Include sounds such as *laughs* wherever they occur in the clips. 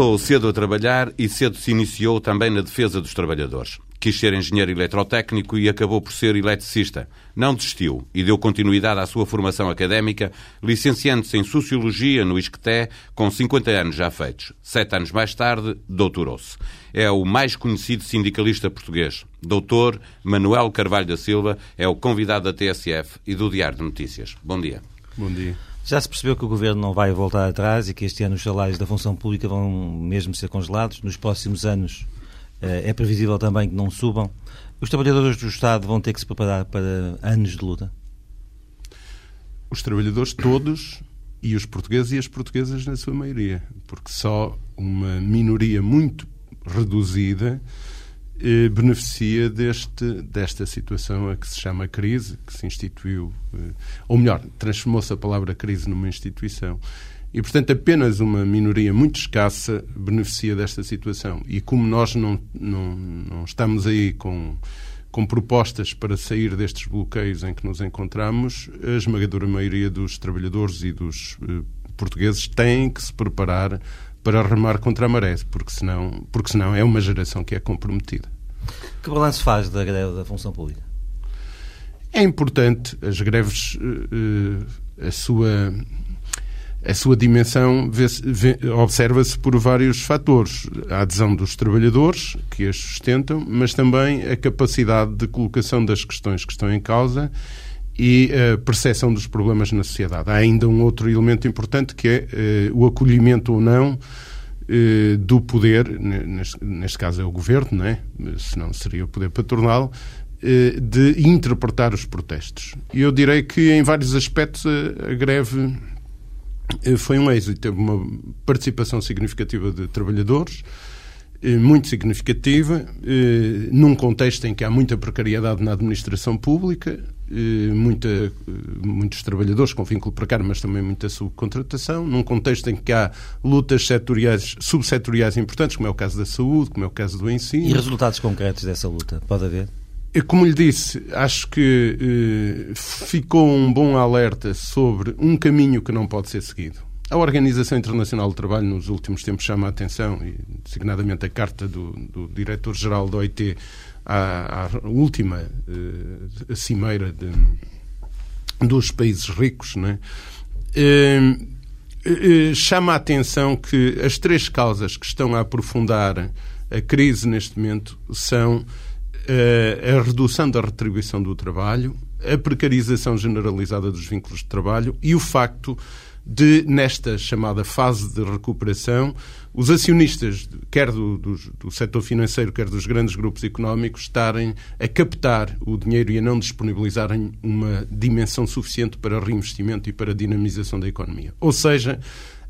Começou cedo a trabalhar e cedo se iniciou também na defesa dos trabalhadores. Quis ser engenheiro eletrotécnico e acabou por ser eletricista. Não desistiu e deu continuidade à sua formação académica, licenciando-se em Sociologia no ISCTE, com 50 anos já feitos. Sete anos mais tarde, doutorou-se. É o mais conhecido sindicalista português. Doutor Manuel Carvalho da Silva é o convidado da TSF e do Diário de Notícias. Bom dia. Bom dia. Já se percebeu que o Governo não vai voltar atrás e que este ano os salários da função pública vão mesmo ser congelados. Nos próximos anos eh, é previsível também que não subam. Os trabalhadores do Estado vão ter que se preparar para anos de luta? Os trabalhadores todos e os portugueses e as portuguesas na sua maioria, porque só uma minoria muito reduzida eh, beneficia deste, desta situação a que se chama crise, que se instituiu, eh, ou melhor, transformou-se a palavra crise numa instituição. E, portanto, apenas uma minoria muito escassa beneficia desta situação. E como nós não, não, não estamos aí com, com propostas para sair destes bloqueios em que nos encontramos, a esmagadora maioria dos trabalhadores e dos eh, portugueses têm que se preparar para remar contra a maré, porque senão, porque senão é uma geração que é comprometida. Que balanço faz da greve da função pública? É importante as greves, eh, eh, a sua a sua dimensão observa-se por vários fatores. A adesão dos trabalhadores, que as sustentam, mas também a capacidade de colocação das questões que estão em causa e a percepção dos problemas na sociedade. Há ainda um outro elemento importante que é eh, o acolhimento ou não eh, do poder, neste, caso é o governo, não é? senão seria o poder patronal, eh, de interpretar os protestos. E eu direi que, em vários aspectos, a, greve eh, foi um êxito. Teve uma participação significativa de trabalhadores, eh, muito significativa, eh, num contexto em que há muita precariedade na administração pública, muita, muitos trabalhadores com vínculo precário, mas também muita subcontratação, num contexto em que há lutas setoriais, subsetoriais importantes, como é o caso da saúde, como é o caso do ensino. E resultados concretos dessa luta? Pode haver? Como lhe disse, acho que eh, ficou um bom alerta sobre um caminho que não pode ser seguido. A Organização Internacional do Trabalho, nos últimos tempos, chama a atenção, e designadamente a carta do, do diretor-geral da OIT à, à última eh, cimeira de, dos países ricos, né? eh, eh, chama a atenção que as três causas que estão a aprofundar a crise neste momento são eh, a redução da retribuição do trabalho, a precarização generalizada dos vínculos de trabalho e o facto de, nesta chamada fase de recuperação, os acionistas, quer do, do, do, setor financeiro, quer dos grandes grupos económicos, estarem a captar o dinheiro e a não disponibilizarem uma dimensão suficiente para reinvestimento e para dinamização da economia. Ou seja,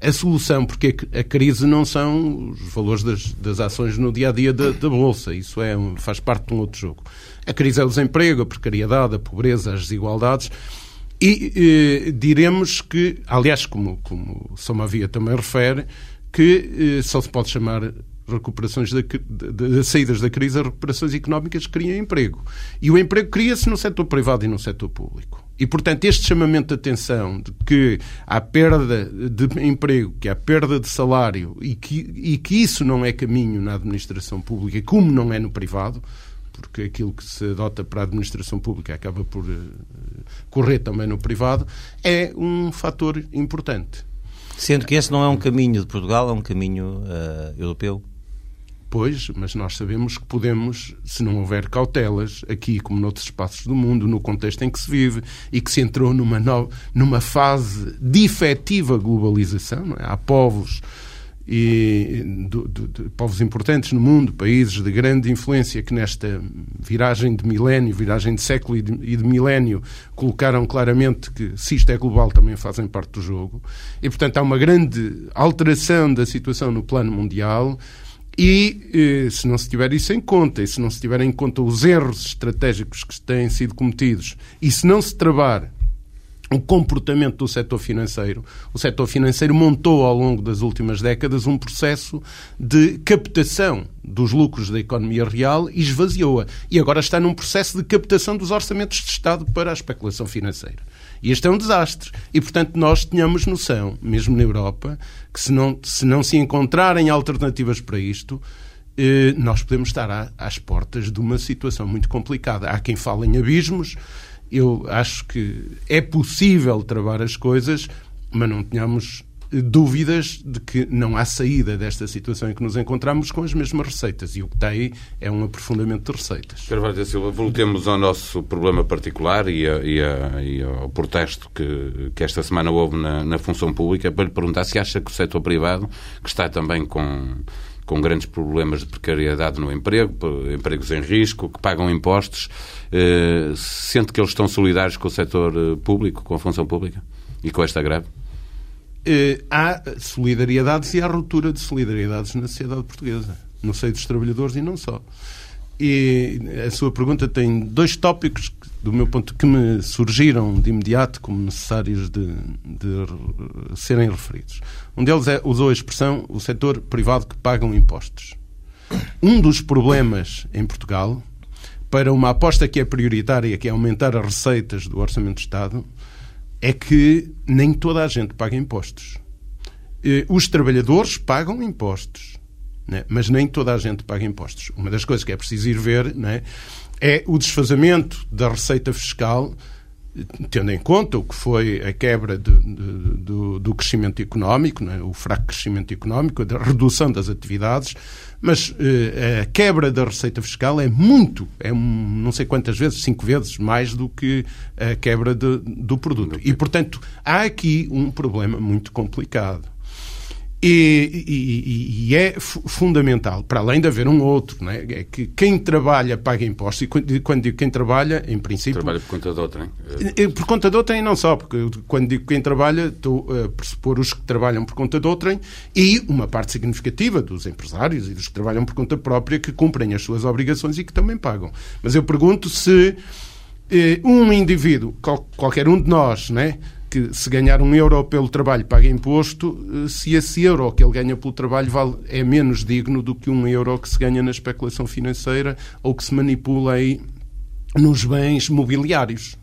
a solução, porque a crise não são os valores das, das ações no dia a dia da, da Bolsa, isso é, faz parte de um outro jogo. A crise é o desemprego, a precariedade, a pobreza, as desigualdades. E eh, diremos que, aliás, como, como Somavia também refere, que eh, só se pode chamar recuperações da, de, saídas da crise a recuperações económicas criam emprego. E o emprego cria-se no setor privado e no setor público. E, portanto, este chamamento de atenção de que há perda de emprego, que há perda de salário e que, e que isso não é caminho na administração pública, como não é no privado, porque aquilo que se adota para a administração pública acaba por uh, correr também no privado, é um fator importante. Sendo que esse não é um caminho de Portugal, é um caminho uh, europeu? Pois, mas nós sabemos que podemos, se não houver cautelas, aqui como noutros espaços do mundo, no contexto em que se vive e que se entrou numa, nova, numa fase de efetiva globalização, é? há povos e do, do, de povos importantes no mundo, países de grande influência que nesta viragem de milénio, viragem de século e de, e de milénio, colocaram claramente que se isto é global também fazem parte do jogo. E, portanto, há uma grande alteração da situação no plano mundial e eh, se não se tiver isso em conta, e se não se tiver em conta os erros estratégicos que têm sido cometidos, e se não se travar o comportamento do setor financeiro. O setor financeiro montou ao longo das últimas décadas um processo de captação dos lucros da economia real e esvaziou-a. E agora está num processo de captação dos orçamentos de Estado para a especulação financeira. E este é um desastre. E, portanto, nós tenhamos noção, mesmo na Europa, que se não se, não se encontrarem alternativas para isto, eh, nós podemos estar às portas de uma situação muito complicada. Há quem fale em abismos. Eu acho que é possível travar as coisas, mas não tenhamos dúvidas de que não há saída desta situação em que nos encontramos com as mesmas receitas. E o que aí é um aprofundamento de receitas. Carvalho da Silva, voltemos ao nosso problema particular e, a, e, a, e ao protesto que, que, esta semana houve na, na função pública para lhe perguntar se acha que o setor privado, que está também com com grandes problemas de precariedade no emprego, empregos em risco, que pagam impostos, eh, sente que eles estão solidários com o setor eh, público, com a função pública e com esta greve? Eh, há solidariedades e há ruptura de solidariedades na sociedade portuguesa, no seio dos trabalhadores e não só. E a sua pergunta tem dois tópicos, do meu ponto, que me surgiram de imediato como necessários de, de serem referidos. Um deles é, usou a expressão o setor privado que pagam impostos. Um dos problemas em Portugal, para uma aposta que é prioritária, que é aumentar as receitas do Orçamento de Estado, é que nem toda a gente paga impostos. Eh, os trabalhadores pagam impostos, né? mas nem toda a gente paga impostos. Uma das coisas que é preciso ir ver né? é o desfazamento da receita fiscal tendo em conta o que foi a quebra de, de, do, do, crescimento económico, é? o fraco crescimento económico, a redução das atividades, mas eh, a quebra da receita fiscal é muito, é um, não sei quantas vezes, cinco vezes mais do que a quebra de, do produto. E, portanto, há aqui um problema muito complicado. E, e, e, é fundamental, para além de haver um outro, né, é que quem trabalha paga impostos, e quando digo quem trabalha, em princípio. Trabalha por conta de outrem. Por conta de outrem, não só, porque quando digo quem trabalha, estou a pressupor os que trabalham por conta de outrem e uma parte significativa dos empresários e dos que trabalham por conta própria que cumprem as suas obrigações e que também pagam. Mas eu pergunto se eh, um indivíduo, qual, qualquer um de nós, né? Que se ganhar um euro pelo trabalho paga imposto, eh, se esse euro que ele ganha pelo trabalho vale, é menos digno do que um euro que se ganha na especulação financeira ou que se manipula aí nos bens mobiliários.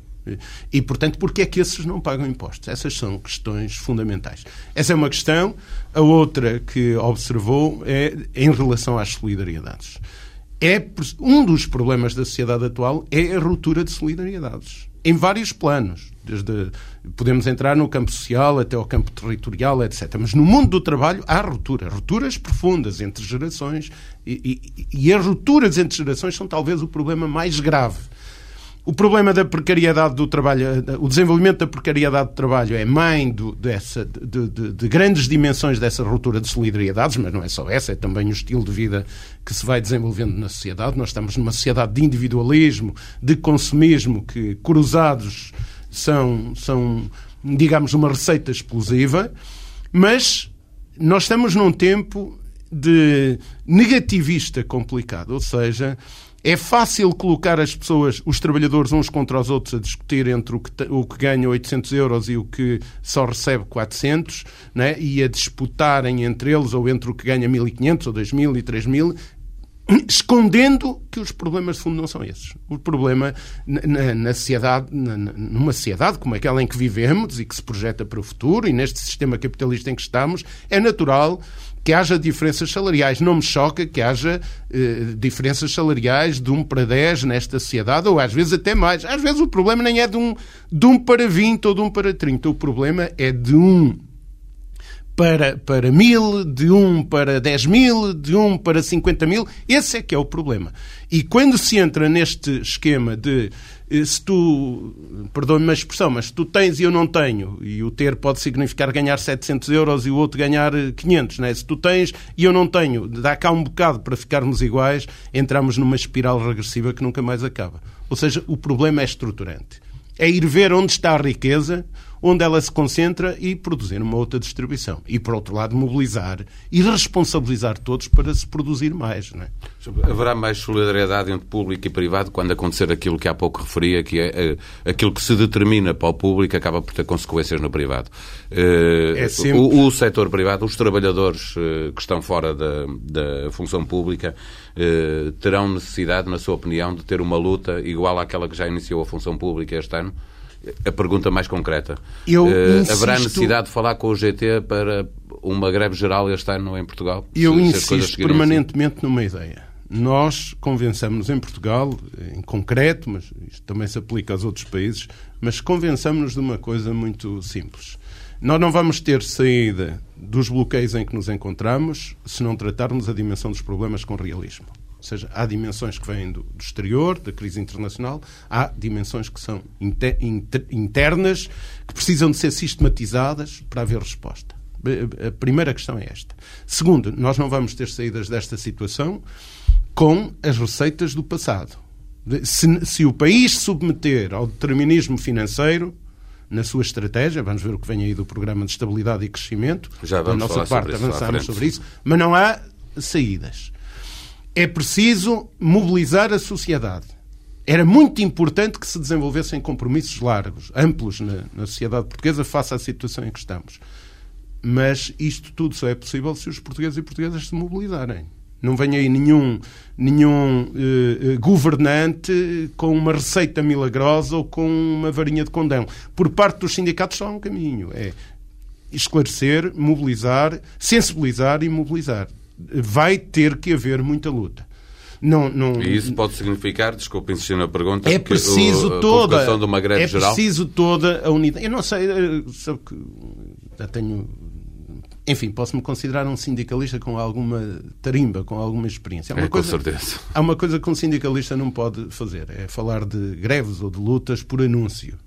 E, portanto, porquê é que esses não pagam impostos? Essas são questões fundamentais. Essa é uma questão. A outra que observou é em relação às solidariedades. É, um dos problemas da sociedade atual é a ruptura de solidariedades. Em vários planos desde podemos entrar no campo social até ao campo territorial, etc. Mas no mundo do trabalho há ruptura, rupturas profundas entre gerações e, e, e as rupturas entre gerações são talvez o problema mais grave. O problema da precariedade do trabalho, o desenvolvimento da precariedade do trabalho é mãe do, dessa, de, de, de, grandes dimensões dessa ruptura de solidariedades, mas não é só essa, é também o estilo de vida que se vai desenvolvendo na sociedade. Nós estamos numa sociedade de individualismo, de consumismo, que cruzados são, são, digamos, uma receita explosiva, mas nós estamos num tempo de negativista complicado, ou seja, é fácil colocar as pessoas, os trabalhadores, uns contra os outros a discutir entre o que, o que ganha 800 euros e o que só recebe 400, né? e a disputarem entre eles ou entre o que ganha 1.500 ou 2.000 e 3.000, *coughs* escondendo que os problemas de fundo não são esses. O problema na, na sociedade, na, numa sociedade como aquela em que vivemos e que se projeta para o futuro, e neste sistema capitalista em que estamos, é natural que haja diferenças salariais. Não me choca que haja eh, diferenças salariais de 1 para 10 nesta sociedade, ou às vezes até mais. Às vezes o problema nem é de 1, de 1 para 20 ou de 1 para 30. O problema é de 1 para, para mil, de um para dez mil, de um para cinquenta mil. Esse é que é o problema. E quando se entra neste esquema de eh, se tu, perdoe-me a expressão, mas se tu tens e eu não tenho, e o ter pode significar ganhar 700 euros e o outro ganhar 500, né? se tu tens e eu não tenho, dá cá um bocado para ficarmos iguais, entramos numa espiral regressiva que nunca mais acaba. Ou seja, o problema é estruturante. É ir ver onde está a riqueza, onde ela se concentra e produzir uma outra distribuição. E, por outro lado, mobilizar e responsabilizar todos para se produzir mais. Não é? Haverá mais solidariedade entre público e privado quando acontecer aquilo que há pouco referia, que é uh, aquilo que se determina para o público acaba por ter consequências no privado. Uh, é sempre... o, o setor privado, os trabalhadores uh, que estão fora da, da função pública, terão necessidade, na sua opinião, de ter uma luta igual àquela que já iniciou a função pública este ano? A pergunta mais concreta. Eu uh, insisto... Haverá necessidade de falar com o GT para uma greve geral este ano em Portugal? Eu insisto se permanentemente assim? numa ideia. Nós convençamos em Portugal, em concreto, mas isto também se aplica aos outros países, mas convençamos-nos de uma coisa muito simples. Nós não vamos ter saída dos bloqueios em que nos encontramos se não tratarmos a dimensão dos problemas com realismo. Ou seja, há dimensões que vêm do, do exterior, da crise internacional, há dimensões que são inter, inter, internas, que precisam de ser sistematizadas para haver resposta. A primeira questão é esta. Segundo, nós não vamos ter saídas desta situação com as receitas do passado. Se, se o país submeter ao determinismo financeiro, na sua estratégia, vamos ver o que vem aí do Programa de Estabilidade e Crescimento, Já vamos da nossa parte sobre avançamos sobre isso, mas não há saídas. É preciso mobilizar a sociedade. Era muito importante que se desenvolvessem compromissos largos, amplos na, na sociedade portuguesa face à situação em que estamos. Mas isto tudo só é possível se os portugueses e portuguesas se mobilizarem. Não vem aí nenhum, nenhum uh, governante com uma receita milagrosa ou com uma varinha de condão. Por parte dos sindicatos só há um caminho. É esclarecer, mobilizar, sensibilizar e mobilizar. Vai ter que haver muita luta. Não, não, e isso pode significar, desculpe insistir na pergunta, é preciso a toda de uma greve é geral? preciso toda a unidade. Eu não sei, eh, sabe que já tenho enfim, posso-me considerar um sindicalista com alguma tarimba, com alguma experiência. Há uma é, coisa, com certeza. Há uma coisa que um sindicalista não pode fazer, é falar de greves ou de lutas por anúncio.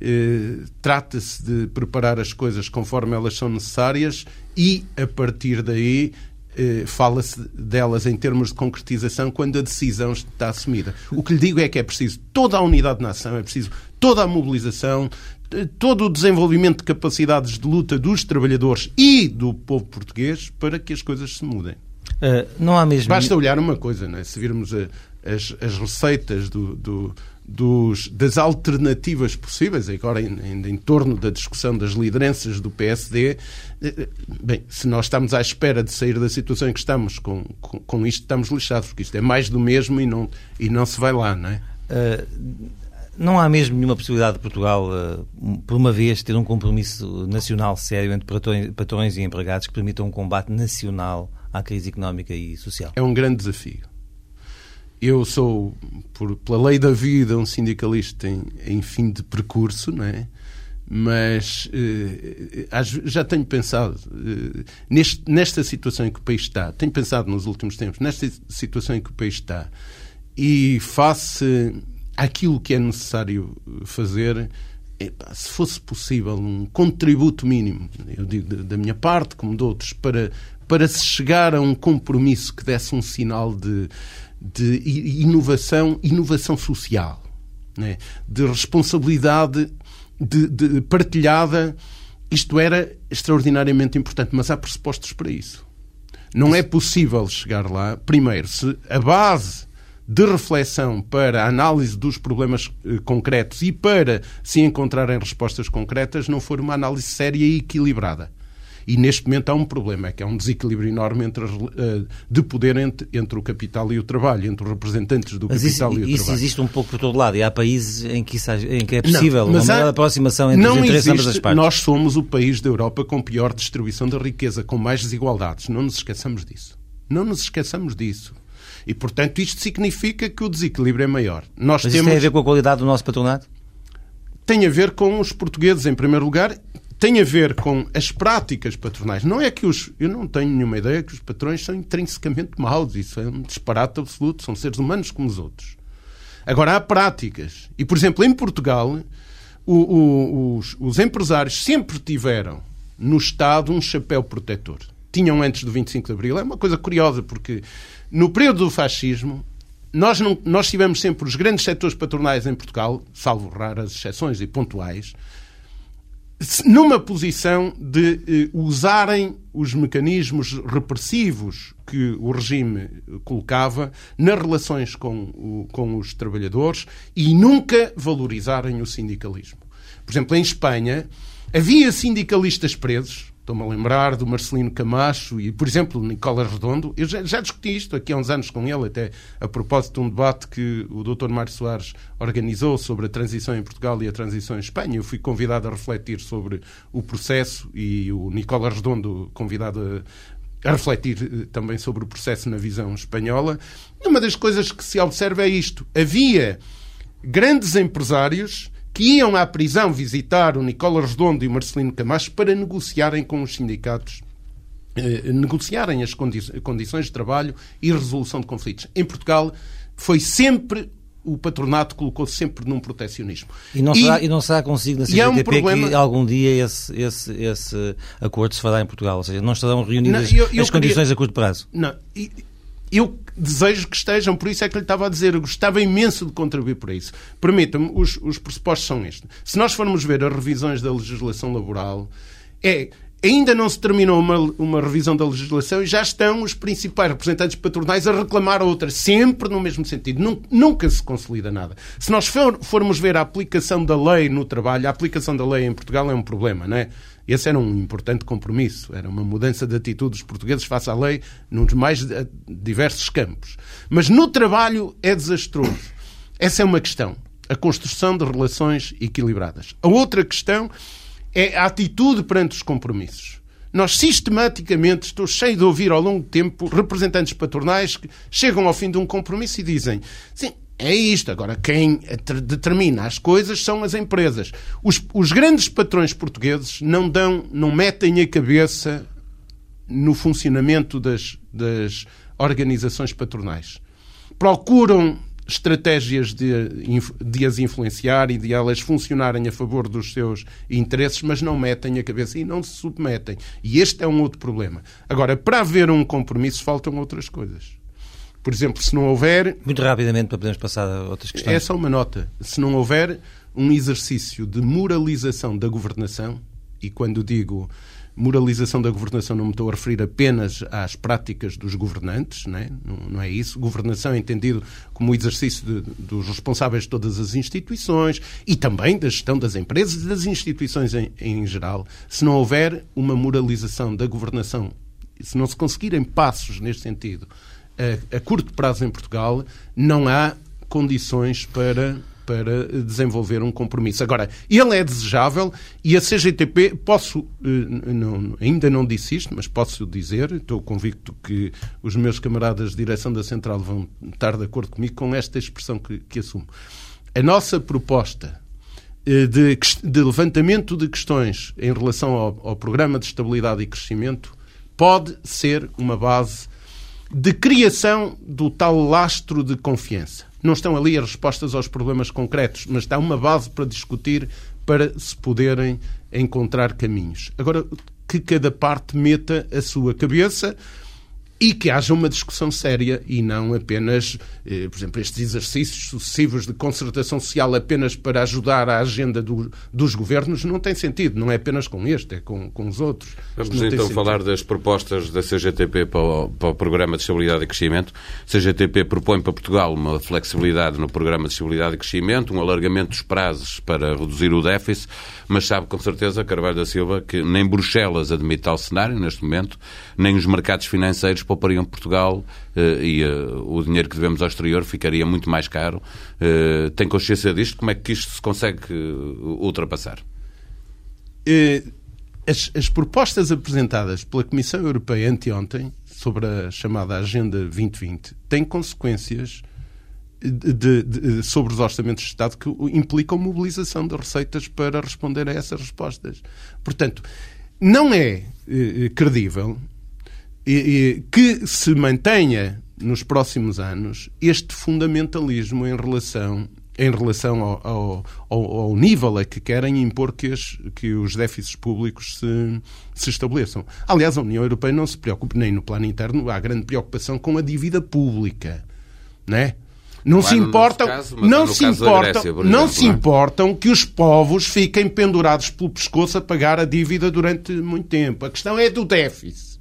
É, Trata-se de preparar as coisas conforme elas são necessárias e, a partir daí, é, fala-se delas em termos de concretização quando a decisão está assumida. O que lhe digo é que é preciso toda a unidade na ação, é preciso toda a mobilização, todo o desenvolvimento de capacidades de luta dos trabalhadores e do povo português para que as coisas se mudem. Uh, não há mesmo... Basta olhar uma coisa, não é? se virmos a, as, as, receitas do, do, dos, das alternativas possíveis, agora ainda em, em, torno da discussão das lideranças do PSD, eh, eh, bem, se nós estamos à espera de sair da situação em que estamos com, com, com isto, estamos lixados, porque isto é mais do mesmo e não, e não se vai lá, não é? Uh, não há mesmo nenhuma possibilidade de Portugal, uh, por uma vez, ter um compromisso nacional sério entre patrões e empregados que permita um combate nacional à crise económica e social? É um grande desafio. Eu sou, por, pela lei da vida, um sindicalista em, em fim de percurso, não é? mas uh, já tenho pensado uh, neste, nesta situação em que o país está, tenho pensado nos últimos tempos, nesta situação em que o país está, e face aquilo que é necessário fazer, se fosse possível, um contributo mínimo, eu digo da minha parte, como de outros, para, para se chegar a um compromisso que desse um sinal de, de inovação, inovação social, né? de responsabilidade de, de partilhada, isto era extraordinariamente importante, mas há pressupostos para isso. Não é possível chegar lá, primeiro, se a base de reflexão para a análise dos problemas eh, concretos e para se encontrarem respostas concretas não for uma análise séria e equilibrada. E neste momento há um problema, é que há um desequilíbrio enorme entre, uh, de poder entre, entre, o capital e o trabalho, entre os representantes do mas capital isso, e o isso trabalho. Isso existe um pouco por todo lado e há países em que, isso, em que é possível não, uma maior aproximação entre os interesses ambas as partes. Nós somos o país da Europa com pior distribuição da riqueza, com mais desigualdades. Não nos esqueçamos disso. Não nos esqueçamos disso. E, portanto, isto significa que o desequilíbrio é maior. Nós Mas temos... isso tem a ver com a qualidade do nosso patronato? Tem a ver com os portugueses, em primeiro lugar, tem a ver com as práticas patronais. Não é que os. Eu não tenho nenhuma ideia que os patrões são intrinsecamente maus. Isso é um disparate absoluto. São seres humanos como os outros. Agora, há práticas. E, por exemplo, em Portugal, o, o, os, os empresários sempre tiveram no Estado um chapéu protetor. Tinham antes do 25 de Abril. É uma coisa curiosa, porque no período do fascismo, nós, não, nós tivemos sempre os grandes setores patronais em Portugal, salvo raras exceções e pontuais, numa posição de eh, usarem os mecanismos repressivos que o regime colocava nas relações com, o, com os trabalhadores e nunca valorizarem o sindicalismo. Por exemplo, em Espanha havia sindicalistas presos Estou-me a lembrar do Marcelino Camacho e, por exemplo, Nicolas Redondo. Eu já, já, discuti isto aqui há uns anos com ele, até a propósito de um debate que o Dr. Mário Soares organizou sobre a transição em Portugal e a transição em Espanha. Eu fui convidado a refletir sobre o processo e o Nicolas Redondo convidado a, a refletir eh, também sobre o processo na visão espanhola. E uma das coisas que se observa é isto. Havia grandes empresários que iam à prisão visitar o Nicolas Redondo e o Marcelino Camacho para negociarem com os sindicatos eh, negociarem as condi condições de trabalho e resolução de conflitos. Em Portugal foi sempre o patronato colocou-se sempre num protecionismo. E não, será, e, não será consigo na CGTP é um problema... que algum dia esse, esse, esse acordo se fará em Portugal? Ou seja, não estarão reunidas não, eu, eu as queria... condições a curto prazo? Não. Eu desejo que estejam, por isso é que lhe estava a dizer, eu gostava imenso de contribuir para isso. Permita-me, os, os pressupostos são estes. Se nós formos ver as revisões da legislação laboral, é ainda não se terminou uma, uma revisão da legislação e já estão os principais representantes patronais a reclamar outra, sempre no mesmo sentido. Nunca, nunca se consolida nada. Se nós for, formos ver a aplicação da lei no trabalho, a aplicação da lei em Portugal é um problema, não é? Esse era um importante compromisso, era uma mudança de atitude dos portugueses face à lei nos mais diversos campos. Mas no trabalho é desastroso. Essa é uma questão. A construção de relações equilibradas. A outra questão é a atitude perante os compromissos. Nós sistematicamente, estou cheio de ouvir ao longo do tempo, representantes patronais que chegam ao fim de um compromisso e dizem: sim, é isto. Agora, quem determina as coisas são as empresas. Os, os, grandes patrões portugueses não dão, não metem a cabeça no funcionamento das, das organizações patronais. Procuram estratégias de, de as influenciar e de elas funcionarem a favor dos seus interesses, mas não metem a cabeça e não se submetem. E este é um outro problema. Agora, para haver um compromisso, faltam outras coisas. Por exemplo, se não houver. Muito rapidamente para podermos passar a outras questões. É só uma nota. Se não houver um exercício de moralização da governação, e quando digo moralização da governação não me estou a referir apenas às práticas dos governantes, não é, não, não é isso. Governação é entendido como o exercício de, dos responsáveis de todas as instituições e também da gestão das empresas e das instituições em, em geral. Se não houver uma moralização da governação, se não se conseguirem passos neste sentido a, a curto prazo em Portugal, não há condições para para desenvolver um compromisso. Agora, ele é desejável e a CGTP, posso, eh, não, ainda não disse isto, mas posso dizer, estou convicto que os meus camaradas de direção da Central vão estar de acordo comigo com esta expressão que, que assumo. A nossa proposta eh, de, de, levantamento de questões em relação ao, ao Programa de Estabilidade e Crescimento pode ser uma base de criação do tal lastro de confiança. Não estão ali as respostas aos problemas concretos, mas está uma base para discutir, para se poderem encontrar caminhos. Agora, que cada parte meta a sua cabeça e que haja uma discussão séria e não apenas, eh, por exemplo, estes exercícios sucessivos de concertação social apenas para ajudar a agenda do, dos governos não tem sentido. Não é apenas com este, é com, com os outros. Vamos então falar das propostas da CGTP para o, para o Programa de Estabilidade e Crescimento. A CGTP propõe para Portugal uma flexibilidade no Programa de Estabilidade e Crescimento, um alargamento dos prazos para reduzir o déficit, mas sabe com certeza, Carvalho da Silva, que nem Bruxelas admite tal cenário neste momento, nem os mercados financeiros poupariam Portugal eh, e eh, o dinheiro que devemos ao exterior ficaria muito mais caro. Eh, tem consciência disto? Como é que isto se consegue ultrapassar? As, as propostas apresentadas pela Comissão Europeia anteontem sobre a chamada Agenda 2020 têm consequências de, de, sobre os orçamentos de Estado que implicam mobilização de receitas para responder a essas respostas. Portanto, não é credível que se mantenha nos próximos anos este fundamentalismo em relação em relação ao, ao, ao, nível a que querem impor que, as, que os déficits públicos se, se, estabeleçam. Aliás, a União Europeia não se preocupa, nem no plano interno, há grande preocupação com a dívida pública. Não é? Não se importam, caso, não se importam, Grécia, não se é? importam que os povos fiquem pendurados pelo pescoço a pagar a dívida durante muito tempo. A questão é do déficit.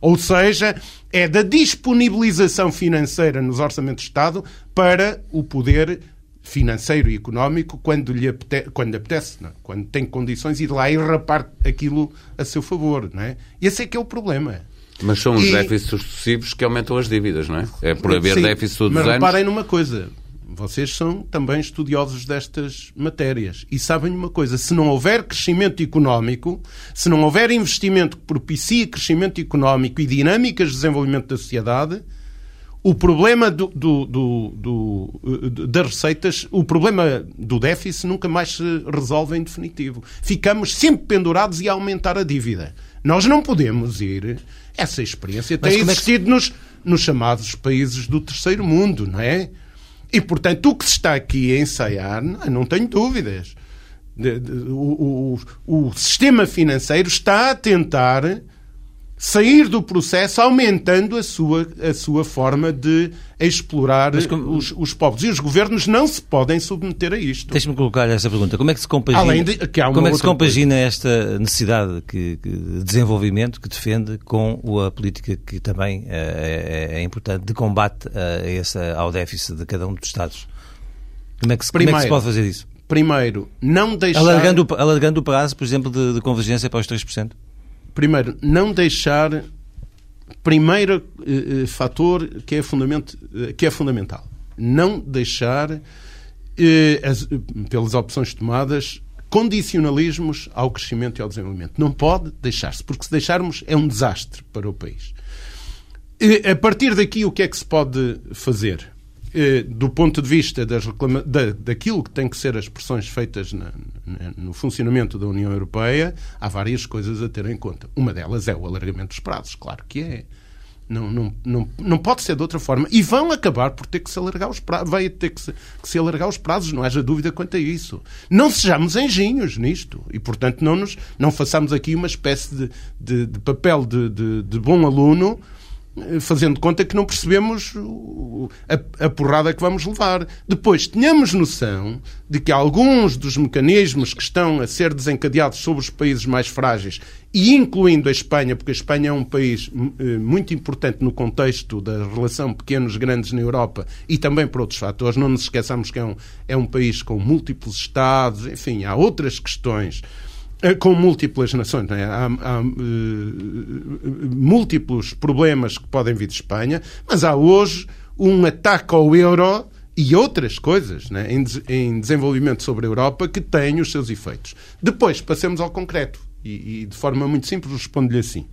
Ou seja, é da disponibilização financeira nos orçamentos de Estado para o poder financeiro e económico quando lhe apetece, quando apetece? É? quando tem condições, ir lá e rapar aquilo a seu favor. Não é? Esse é que é o problema. Mas são os e... déficits sucessivos que aumentam as dívidas, não é? É por haver Sim, déficit todos os anos. Mas reparem numa coisa. Vocês são também estudiosos destas matérias e sabem uma coisa: se não houver crescimento económico, se não houver investimento que propicie crescimento económico e dinâmicas de desenvolvimento da sociedade, o problema do, do, do, do, das receitas, o problema do déficit nunca mais se resolve em definitivo. Ficamos sempre pendurados e a aumentar a dívida. Nós não podemos ir. Essa experiência tem existido é que... nos, nos chamados países do terceiro mundo, não é? E, portanto, o que se está aqui a ensaiar, não, tenho dúvidas. O, o, o sistema financeiro está a tentar sair do processo aumentando a sua, a sua forma de explorar como... os, os povos. E os governos não se podem submeter a isto. Deixe-me colocar esta pergunta. Como é que se compagina, Além de, que como é que se compagina esta necessidade que, que, de desenvolvimento que defende com a política que também é, é, é importante de combate a esse, ao déficit de cada um dos Estados? Como é que se, Primeiro, como é que se pode fazer isso? Primeiro, não deixar... Alargando, alargando o prazo, por exemplo, de, de convergência para os 3%? Primeiro, não deixar. Primeiro eh, eh, fator que é, eh, que é fundamental. Não deixar, eh, as, pelas opções tomadas, condicionalismos ao crescimento e ao desenvolvimento. Não pode deixar-se, porque se deixarmos é um desastre para o país. A partir daqui, o que é que se pode fazer? Eh, do ponto de vista das reclama... da, daquilo que tem que ser as pressões feitas na, na, no funcionamento da União Europeia, há várias coisas a ter em conta. Uma delas é o alargamento dos prazos, claro que é. Não, não, não, não pode ser de outra forma. E vão acabar por ter que se alargar os prazos. Vai ter que se, que se alargar os prazos, não haja dúvida quanto a isso. Não sejamos engenhos nisto. E, portanto, não, nos, não façamos aqui uma espécie de, de, de papel de, de, de bom aluno fazendo conta que não percebemos a, porrada que vamos levar. Depois, tenhamos noção de que alguns dos mecanismos que estão a ser desencadeados sobre os países mais frágeis, e incluindo a Espanha, porque a Espanha é um país eh, muito importante no contexto da relação pequenos-grandes na Europa e também por outros fatores, não nos esqueçamos que é um, é um país com múltiplos Estados, enfim, há outras questões com múltiplas nações. É? Há, há uh, múltiplos problemas que podem vir de Espanha, mas há hoje um ataque ao euro e outras coisas né, em, em, desenvolvimento sobre a Europa que têm os seus efeitos. Depois, passemos ao concreto. E, e de forma muito simples respondo-lhe assim.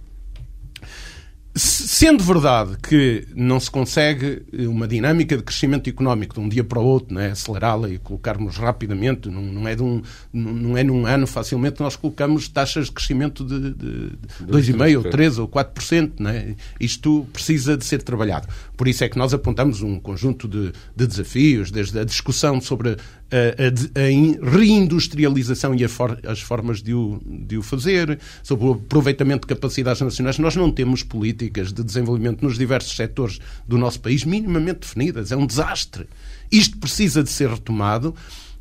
Sendo verdade que não se consegue uma dinâmica de crescimento económico de um dia para o outro, é? acelerá-la e colocarmos rapidamente, não, não, é de um, não é num ano facilmente nós colocamos taxas de crescimento de, de, de 2,5%, ou 3% ou 4%. Não é? Isto precisa de ser trabalhado. Por isso é que nós apontamos um conjunto de, de desafios, desde a discussão sobre a, a, reindustrialização e for, as formas de o, de o fazer, sobre o aproveitamento de capacidades nacionais. Nós não temos políticas de desenvolvimento nos diversos setores do nosso país minimamente definidas. É um desastre. Isto precisa de ser retomado.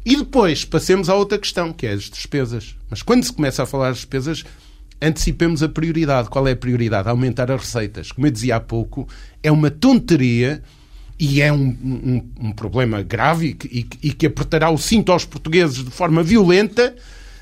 E depois passemos à outra questão, que é as despesas. Mas quando se começa a falar das despesas, antecipemos a prioridade. Qual é a prioridade? Aumentar as receitas. Como eu dizia há pouco, é uma tonteria e é um, um, um problema grave e que, e que, apertará o cinto aos portugueses de forma violenta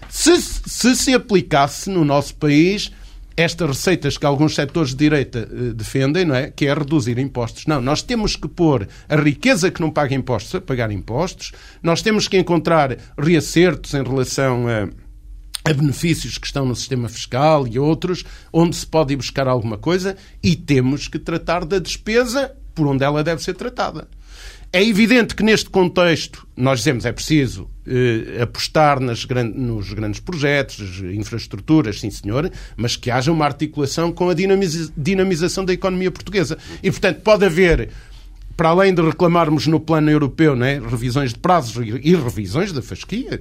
se, se se aplicasse no nosso país estas receitas que alguns setores de direita eh, defendem, não é? Que é reduzir impostos. Não, nós temos que pôr a riqueza que não paga impostos a pagar impostos, nós temos que encontrar reacertos em relação a, a benefícios que estão no sistema fiscal e outros, onde se pode ir buscar alguma coisa, e temos que tratar da despesa por onde ela deve ser tratada. É evidente que neste contexto nós dizemos é preciso eh, apostar nas gran nos grandes projetos, infraestruturas, sim senhor, mas que haja uma articulação com a dinamiza dinamização da economia portuguesa. E, portanto, pode haver, para além de reclamarmos no plano europeu né, revisões de prazos e, revisões da fasquia,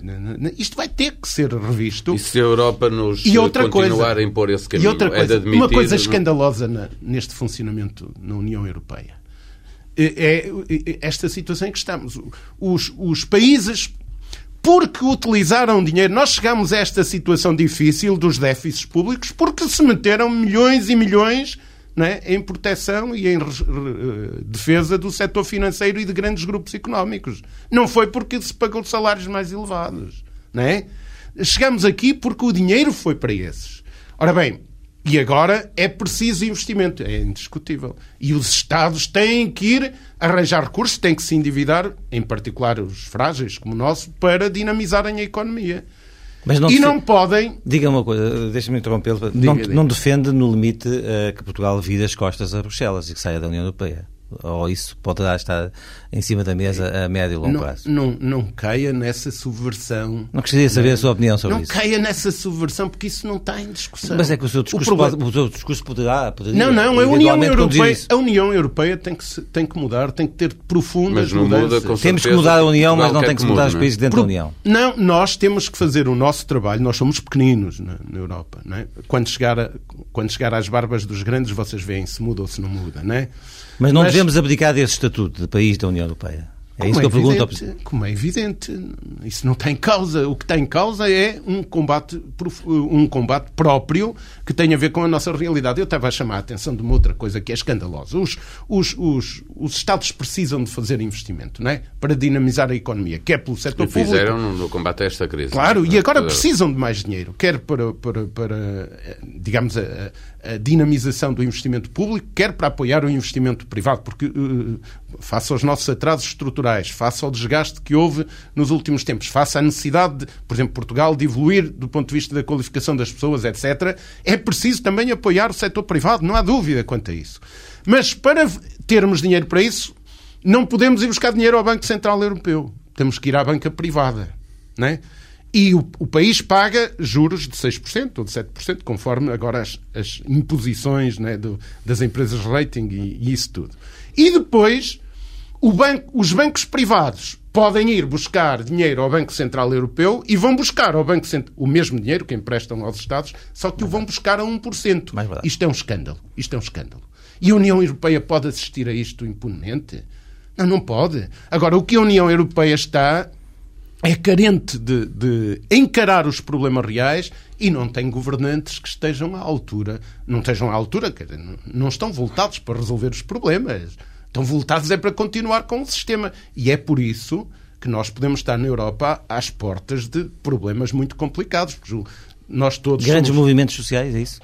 isto vai ter que ser revisto. E se a Europa nos e outra continuar coisa, a impor esse caminho, e outra coisa, é de admitir... Uma coisa escandalosa na, neste funcionamento na União Europeia é, é esta situação em que estamos. Os, os países porque utilizaram dinheiro. Nós chegamos a esta situação difícil dos déficits públicos porque se meteram milhões e milhões é? em proteção e em defesa do setor financeiro e de grandes grupos económicos. Não foi porque se pagou salários mais elevados. É? Chegamos aqui porque o dinheiro foi para esses. Ora bem, e agora é preciso investimento, é indiscutível. E os Estados têm que ir arranjar recursos, têm que se endividar, em particular os frágeis como o nosso, para dinamizarem a economia. Mas não e não podem. Diga uma coisa, deixa-me interrompê-lo. Não, não, defende, no limite, uh, que Portugal vire as costas a Bruxelas e que saia da União Europeia? Ou isso poderá estar em cima da mesa a médio e longo não, prazo? Não, não caia nessa subversão. Não gostaria de saber a sua opinião sobre não isso. Não caia nessa subversão, porque isso não está em discussão. Mas é que o seu discurso, o problema... pode, o seu discurso poderá, poderia. Não, não, a União, Europeia, a União Europeia tem que, tem que mudar, tem que ter profundas mudanças. Muda, temos que mudar a União, mas não tem que, que mudar os países dentro Pro... da União. Não, nós temos que fazer o nosso trabalho, nós somos pequeninos na, na Europa. Não é? quando, chegar a, quando chegar às barbas dos grandes, vocês veem se muda ou se não muda. Não é? Mas não Mas... devemos abdicar desse estatuto de país da União Europeia. É como isso que eu pergunto ao Como é evidente, isso não tem causa. O que tem causa é um combate, um combate próprio que tem a ver com a nossa realidade. Eu estava a chamar a atenção de uma outra coisa que é escandalosa. Os, os, os, os Estados precisam de fazer investimento não é? para dinamizar a economia, quer pelo setor e público. fizeram no combate a esta crise. Claro, e agora precisam de mais dinheiro, quer para, para, para digamos, a, a dinamização do investimento público, quer para apoiar o investimento privado, porque uh, face aos nossos atrasos estruturais, face ao desgaste que houve nos últimos tempos, face à necessidade, de, por exemplo, Portugal, de evoluir do ponto de vista da qualificação das pessoas, etc., é preciso também apoiar o setor privado, não há dúvida quanto a isso. Mas para termos dinheiro para isso, não podemos ir buscar dinheiro ao Banco Central Europeu. Temos que ir à banca privada. Não é? E o, o, país paga juros de 6% ou de 7%, conforme agora as, as imposições né, do, das empresas rating e, e, isso tudo. E depois, banco, os bancos privados podem ir buscar dinheiro ao Banco Central Europeu e vão buscar ao Banco Central o mesmo dinheiro que emprestam aos Estados, só que o vão buscar a 1%. Isto é um escândalo. Isto é um escândalo. E a União Europeia pode assistir a isto impunemente? Não, não pode. Agora, o que a União Europeia está é carente de, de, encarar os problemas reais e não tem governantes que estejam à altura. Não estejam à altura, dizer, não estão voltados para resolver os problemas. Estão voltados é para continuar com o sistema. E é por isso que nós podemos estar na Europa às portas de problemas muito complicados. Nós todos Grandes somos... movimentos sociais, é isso?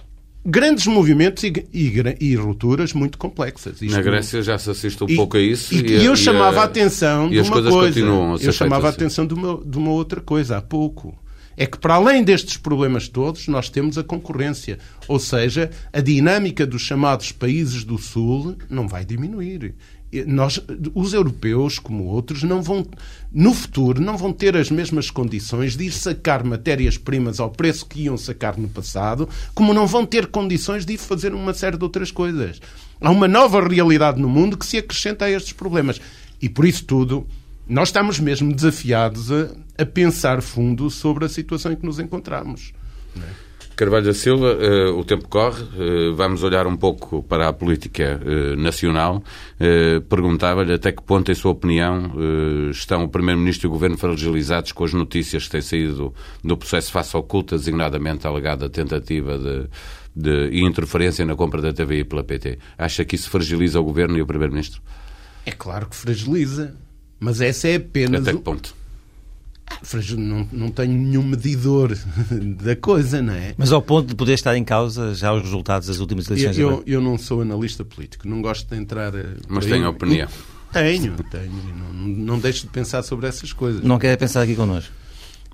Grandes movimentos e, e, e, rupturas muito complexas. Isto Na Grécia já se assiste um e, pouco a isso. E, e eu chamava a atenção de uma coisa. eu chamava a assim. atenção de uma, de uma outra coisa há pouco. É que, para além destes problemas todos, nós temos a concorrência. Ou seja, a dinâmica dos chamados países do Sul não vai diminuir nós, os europeus, como outros, não vão, no futuro, não vão ter as mesmas condições de ir sacar matérias-primas ao preço que iam sacar no passado, como não vão ter condições de ir fazer uma série de outras coisas. Há uma nova realidade no mundo que se acrescenta a estes problemas. E por isso tudo, nós estamos mesmo desafiados a, a pensar fundo sobre a situação em que nos encontramos. Não é? Carvalho da Silva, uh, o tempo corre, uh, vamos olhar um pouco para a política uh, nacional. Perguntava-lhe até que ponto, em sua opinião, estão o Primeiro-Ministro e o Governo fragilizados com as notícias que têm saído do processo face oculta, designadamente a alegada tentativa de, de interferência na compra da TVI pela PT. Acha que isso fragiliza o Governo e o Primeiro-Ministro? É claro que fragiliza, mas essa é apenas... Até que ponto? Não, não tenho nenhum medidor *laughs* da coisa, não é? Mas ao ponto de poder estar em causa já os resultados das últimas eleições? Eu, eu, eu não sou analista político, não gosto de entrar. Eh, Mas tenho opinião. Tenho, tenho. Não, não deixo de pensar sobre essas coisas. Não quer pensar aqui connosco?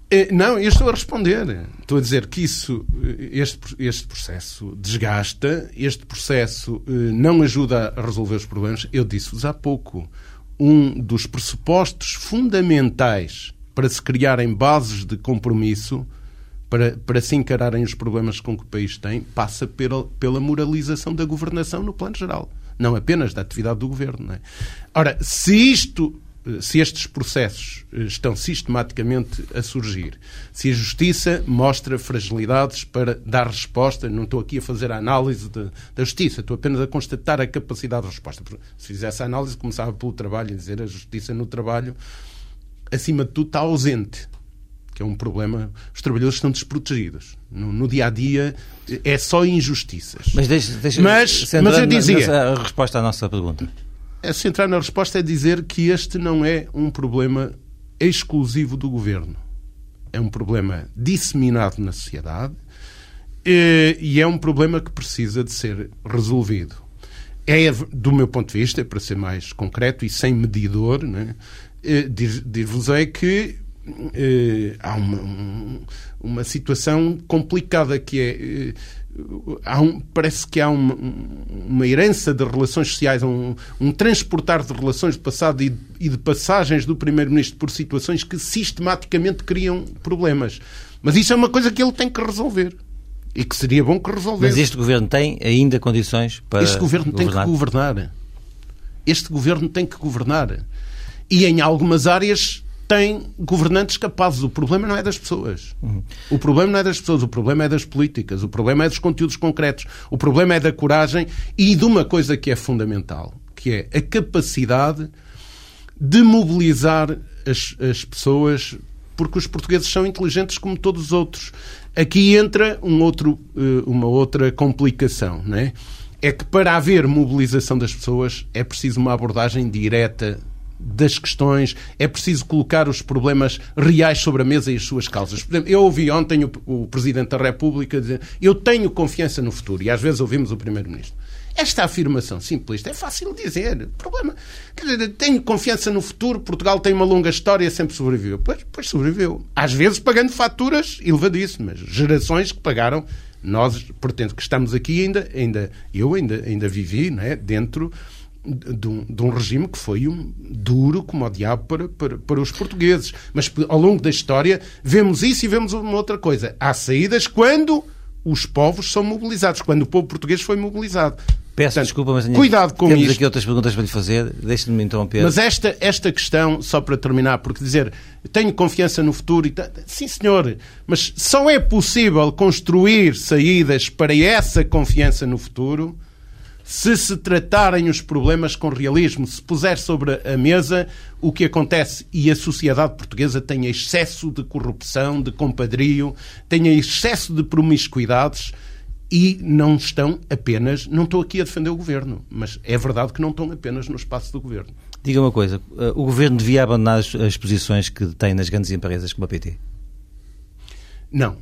Eh, não, eu estou a responder. Estou a dizer que isso, eh, este, este processo desgasta, este processo não ajuda a resolver os problemas. Eu disse-vos há pouco. Um dos pressupostos fundamentais para se criarem bases de compromisso para, para se encararem os problemas com que o país tem, passa pela, pela moralização da governação no plano geral, não apenas da atividade do governo. É? Ora, se isto se estes processos eh, estão sistematicamente a surgir, se a Justiça mostra fragilidades para dar resposta, não estou aqui a fazer a análise de, da Justiça, estou apenas a constatar a capacidade de resposta. Se fizesse a análise, começava pelo trabalho, a dizer a Justiça no trabalho acima de tudo, está ausente. que é um problema. Os trabalhadores estão desprotegidos. No, no dia a dia é só injustiças. Mas, deixa, deixa, mas, mas eu dizia. A resposta à nossa pergunta. É centrar na resposta é dizer que este não é um problema exclusivo do governo. É um problema disseminado na sociedade eh, e é um problema que precisa de ser resolvido. É, do meu ponto de vista, para ser mais concreto e sem medidor, né, dir-vos-ei que eh, há uma, uma situação complicada que é um, parece que há uma, uma, herança de relações sociais, um, um, transportar de relações de passado e, e de passagens do Primeiro-Ministro por situações que sistematicamente criam problemas. Mas isso é uma coisa que ele tem que resolver. E que seria bom que resolvesse. Mas este governo tem ainda condições para. Este governo governar? tem que governar. Este governo tem que governar. E em algumas áreas tem governantes capazes. O problema não é das pessoas. Uhum. O problema não é das pessoas, o problema é das políticas, o problema é dos conteúdos concretos, o problema é da coragem e de uma coisa que é fundamental, que é a capacidade de mobilizar as, as pessoas, porque os portugueses são inteligentes como todos os outros. Aqui entra um outro, eh, uma outra complicação, não é? É que para haver mobilização das pessoas é preciso uma abordagem direta das questões, é preciso colocar os problemas reais sobre a mesa e as suas causas. Por exemplo, eu ouvi ontem o, o Presidente da República dizer eu tenho confiança no futuro, e às vezes ouvimos o Primeiro-Ministro. Esta afirmação simplista é fácil dizer. Problema. Quer dizer, tenho confiança no futuro, Portugal tem uma longa história, sempre sobreviveu. Pois, pois sobreviveu. Às vezes pagando faturas elevadíssimas. Gerações que pagaram. Nós, portanto, que estamos aqui ainda, ainda eu ainda, ainda vivi não é, dentro de um, de um, regime que foi um duro como o diabo para, para, para os portugueses. Mas ao longo da história vemos isso e vemos uma outra coisa. Há saídas quando os povos são mobilizados, quando o povo português foi mobilizado. Peço Portanto, desculpa, mas cuidado com temos isto. aqui outras perguntas para lhe fazer. Deixe-me interromper. Mas esta, esta questão, só para terminar, porque dizer tenho confiança no futuro e sim senhor, mas só é possível construir saídas para essa confiança no futuro se se tratarem os problemas com realismo, se puser sobre a mesa o que acontece e a sociedade portuguesa tem excesso de corrupção, de compadrio, tem excesso de promiscuidades e não estão apenas, não estou aqui a defender o governo, mas é verdade que não estão apenas no espaço do governo. Diga uma coisa, eh, o governo devia abandonar as posições que tem nas grandes empresas como a PT? Não,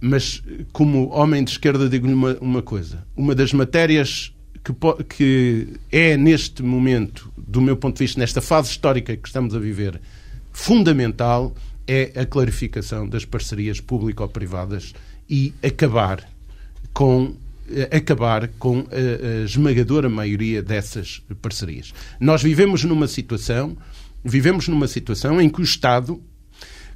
mas como homem de esquerda digo-lhe uma, uma coisa. Uma das matérias que, que é neste momento, do meu ponto de vista, nesta fase histórica que estamos a viver, fundamental é a clarificação das parcerias público-privadas e acabar com eh, acabar com a, a, esmagadora maioria dessas parcerias. Nós vivemos numa situação, vivemos numa situação em que o Estado,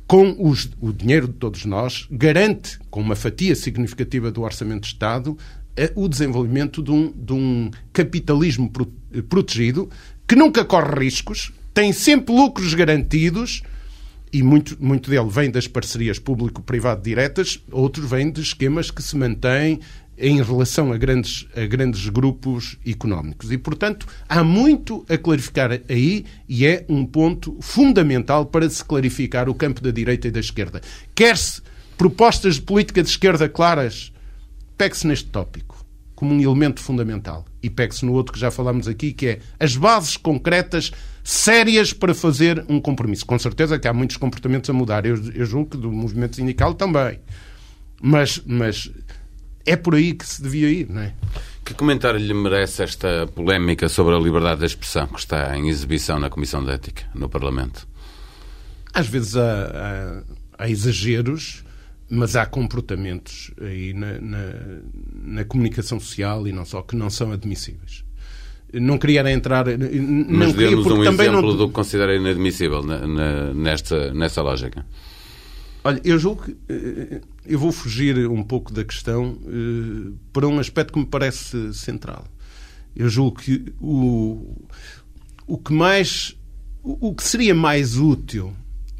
com os, o dinheiro de todos nós, garante, com uma fatia significativa do orçamento de Estado, o desenvolvimento de um, de um capitalismo protegido que nunca corre riscos, tem sempre lucros garantidos e muito, muito dele vem das parcerias público-privado diretas, outros vêm de esquemas que se mantêm em relação a grandes, a grandes grupos económicos. E, portanto, há muito a clarificar aí e é um ponto fundamental para se clarificar o campo da direita e da esquerda. Quer-se propostas de política de esquerda claras, pegue-se neste tópico como um elemento fundamental. E pegue-se no outro que já falámos aqui, que é as bases concretas, sérias para fazer um compromisso. Com certeza que há muitos comportamentos a mudar. Eu, eu julgo que do movimento sindical também. Mas, mas é por aí que se devia ir, não é? Que comentário lhe merece esta polémica sobre a liberdade de expressão que está em exibição na Comissão de Ética, no Parlamento? Às vezes há, há, há exageros mas há comportamentos aí na, na, na, comunicação social e não só que não são admissíveis. Não queria entrar. Mas dê-nos um exemplo não... do que considera inadmissível na, na, nesta, nessa lógica. Olha, eu julgo que. Eh, eu vou fugir um pouco da questão eh, para um aspecto que me parece central. Eu julgo que o, o que mais. O que seria mais útil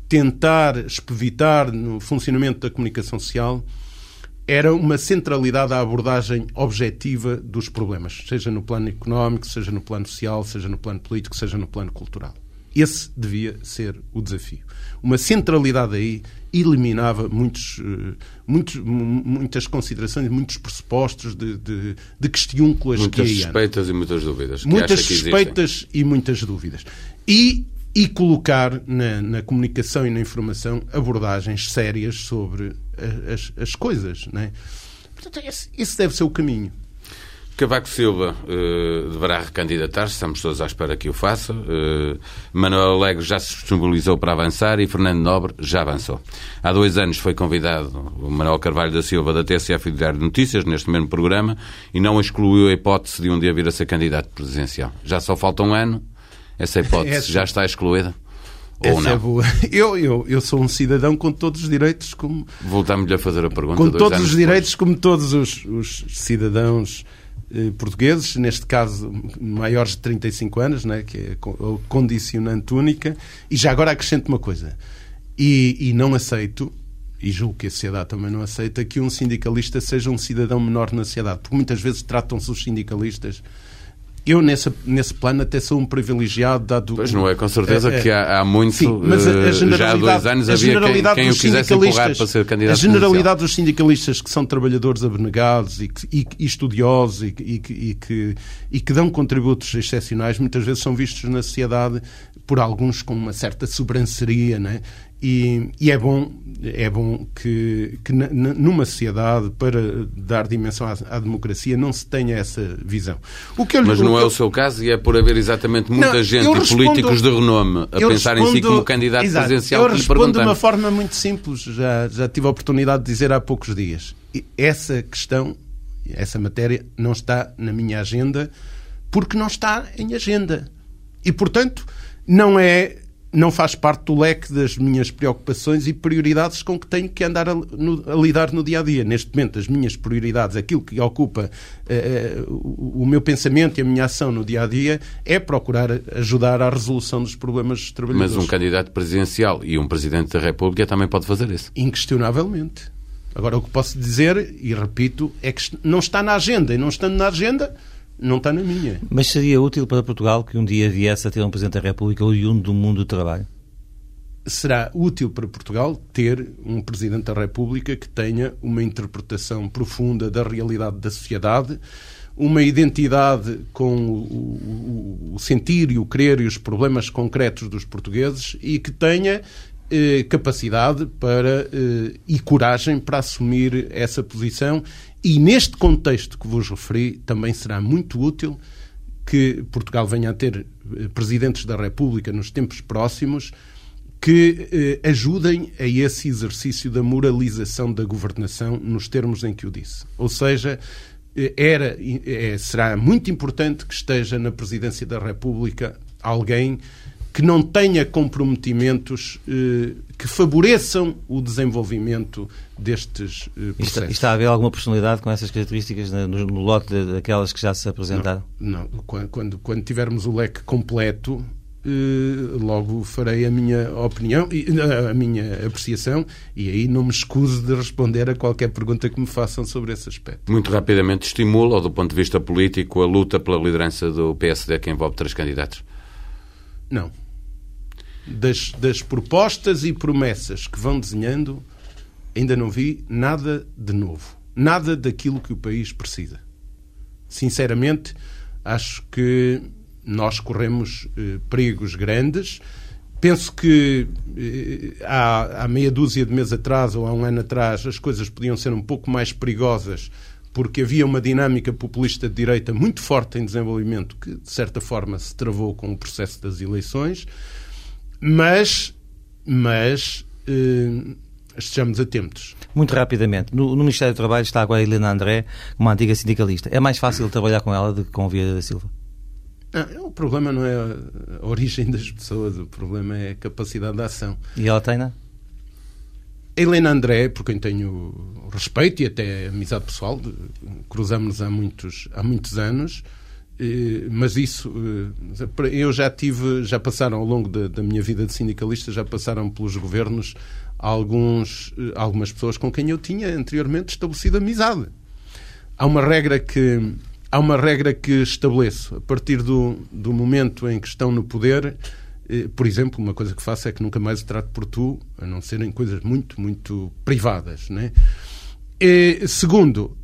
tentar expevitar no funcionamento da comunicação social era uma centralidade à abordagem objetiva dos problemas, seja no plano económico, seja no plano social, seja no plano político, seja no plano cultural. Esse devia ser o desafio. Uma centralidade aí eliminava muitos, muitos, muitas considerações, muitos pressupostos de, de, de questiúnculas muitas que Muitas suspeitas e muitas dúvidas. Muitas suspeitas e muitas dúvidas. E e colocar na, na, comunicação e na informação abordagens sérias sobre as, as coisas. Não é? Portanto, esse, esse deve ser o caminho. Cavaco Silva uh, deverá recandidatar-se, estamos todos à espera que o faça. Uh, Manuel Alegre já se disponibilizou para avançar e Fernando Nobre já avançou. Há dois anos foi convidado o Manuel Carvalho da Silva da TSF e do Diário de Notícias, neste mesmo programa, e não excluiu a hipótese de um dia vir a ser candidato presidencial. Já só falta um ano essa hipótese Essa... já está excluída? Ou Essa é não? É boa. *laughs* Eu, eu, eu sou um cidadão com todos os direitos como... Voltamos-lhe a fazer a pergunta. Com todos os direitos depois. como todos os, os cidadãos eh, portugueses, neste caso maiores de 35 anos, né, que é a condicionante única. E já agora acrescento uma coisa. E, e não aceito, e julgo que a sociedade também não aceita, que um sindicalista seja um cidadão menor na sociedade. Porque muitas vezes tratam-se os sindicalistas eu, nesse, nesse plano, até sou um privilegiado, dado. Pois não é, com certeza é, que há, há muito. Sim, mas a, a eh, já há dois anos havia quem, quem o quisesse empurrar para ser candidato A generalidade dos sindicalistas que são trabalhadores abnegados e, e, e estudiosos e, e, e, que, e que dão contributos excepcionais, muitas vezes são vistos na sociedade por alguns com uma certa sobranceria, né? E, e, é bom, é bom que, que numa sociedade, para dar dimensão à, à, democracia, não se tenha essa visão. Mas não é o seu caso e é por haver exatamente muita não, gente e respondo, políticos de renome a pensar em si como candidato exato, presidencial. Eu respondo de uma forma muito simples, já, já tive a oportunidade de dizer há poucos dias. Essa questão, essa matéria, não está na minha agenda porque não está em agenda. E, portanto, não é não faz parte do leque das minhas preocupações e prioridades com que tenho que andar a, no, a lidar no dia a dia. Neste momento, as minhas prioridades, aquilo que ocupa uh, o, o, meu pensamento e a minha ação no dia a dia, é procurar ajudar à resolução dos problemas dos trabalhadores. Mas um candidato presidencial e um presidente da República também pode fazer isso? Inquestionavelmente. Agora, o que posso dizer, e repito, é que não está na agenda. E não estando na agenda, não está na minha. Mas seria útil para Portugal que um dia viesse a ter um Presidente da República oriundo do mundo do trabalho? Será útil para Portugal ter um Presidente da República que tenha uma interpretação profunda da realidade da sociedade, uma identidade com o, o, o sentir e o querer e os problemas concretos dos portugueses e que tenha eh, capacidade para eh, e coragem para assumir essa posição e neste contexto que vos referi, também será muito útil que Portugal venha a ter eh, presidentes da República nos tempos próximos que eh, ajudem a esse exercício da moralização da governação nos termos em que o disse. Ou seja, eh, era, é, será muito importante que esteja na presidência da República alguém que não tenha comprometimentos eh, que favoreçam o desenvolvimento destes eh, processos. Está, está, a haver alguma personalidade com essas características no, no lote daquelas que já se apresentaram? Não, não. Quando, quando tivermos o leque completo, eh, logo farei a minha opinião, a minha apreciação e aí não me escuso de responder a qualquer pergunta que me façam sobre esse aspecto. Muito rapidamente, estimula, do ponto de vista político, a luta pela liderança do PSD que envolve três candidatos? Não das, das propostas e promessas que vão desenhando, ainda não vi nada de novo. Nada daquilo que o país precisa. Sinceramente, acho que nós corremos eh, perigos grandes. Penso que eh, há, há meia dúzia de meses atrás ou há um ano atrás as coisas podiam ser um pouco mais perigosas porque havia uma dinâmica populista de direita muito forte em desenvolvimento que, de certa forma, se travou com o processo das eleições. Mas, mas eh, estejamos atentos. Muito rapidamente, no, no, Ministério do Trabalho está agora a Helena André, uma antiga sindicalista. É mais fácil trabalhar com ela do que com Vieira da Silva? Não, o problema não é a origem das pessoas, o problema é a capacidade de ação. E ela tem, não? A Helena André, por quem tenho respeito e até amizade pessoal, cruzamos-nos há muitos, há muitos anos, mas isso eh, eu já tive já passaram ao longo da, da, minha vida de sindicalista já passaram pelos governos alguns eh, algumas pessoas com quem eu tinha anteriormente estabelecido amizade há uma regra que há uma regra que estabeleço a partir do, do momento em que estão no poder Eh, por exemplo, uma coisa que faço é que nunca mais o trato por tu, a não serem coisas muito, muito privadas. Né? E, segundo,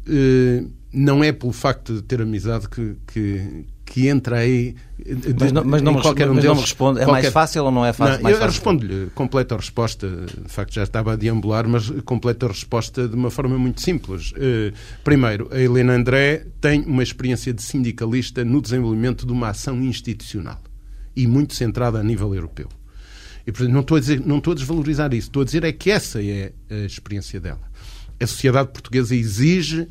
não é pelo facto de ter amizade que, que, que entra aí. De, mas não, mas não, qualquer um mas deles, não me responde. É qualquer... mais fácil ou não é fácil? Não, eu respondo-lhe completa resposta. De facto, já estava a deambular, mas completa resposta de uma forma muito simples. Uh, primeiro, a Helena André tem uma experiência de sindicalista no desenvolvimento de uma ação institucional e muito centrada a nível europeu. E, portanto, não estou, a dizer, não estou a desvalorizar isso. Estou a dizer é que essa é a experiência dela. A sociedade portuguesa exige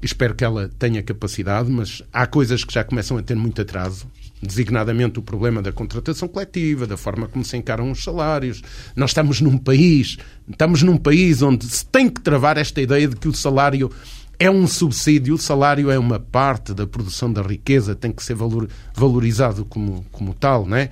Espero que ela tenha capacidade, mas há coisas que já começam a ter muito atraso, designadamente o problema da contratação coletiva, da forma como se encaram os salários. Nós estamos num país, estamos num país onde se tem que travar esta ideia de que o salário é um subsídio, o salário é uma parte da produção da riqueza, tem que ser valor, valorizado como, como tal, não é?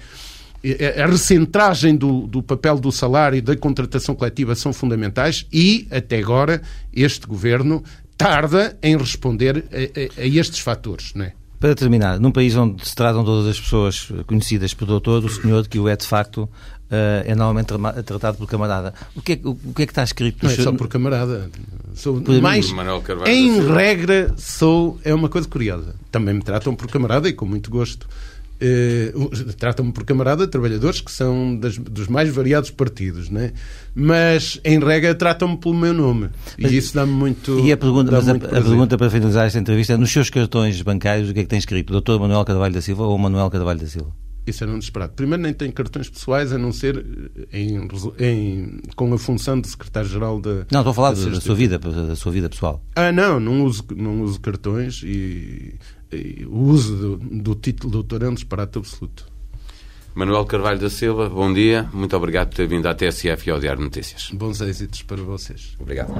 A recentragem do, do papel do salário e da contratação coletiva são fundamentais e, até agora, este governo tarda em responder a, a, a estes fatores, não é? Para terminar, num país onde se tratam todas as pessoas conhecidas por doutor, o senhor que o é de facto eh, é normalmente tratado por camarada. O que é, o que, é que está escrito? Não é só por camarada. Sou por mais, em regra, sou é uma coisa curiosa. Também me tratam por camarada e com muito gosto. Uh, tratam-me por camarada trabalhadores que são das, dos mais variados partidos, né? mas em regra tratam-me pelo meu nome mas, e isso dá-me muito. E a pergunta, mas a, a, pergunta para finalizar esta entrevista é: nos seus cartões bancários, o que é que tem escrito? Dr. Manuel Carvalho da Silva ou Manuel Carvalho da Silva? Isso era um desesperado. Primeiro, nem tenho cartões pessoais, a não ser em, em, com a função de secretário-geral da. Não, estou a falar da, da, sua vida, da sua vida pessoal. Ah, não, não uso, não uso cartões e o uso do, do título de doutorando é disparate absoluto. Manuel Carvalho da Silva, bom dia. Muito obrigado por ter vindo à TSF e ao Diário Notícias. Bons êxitos para vocês. Obrigado.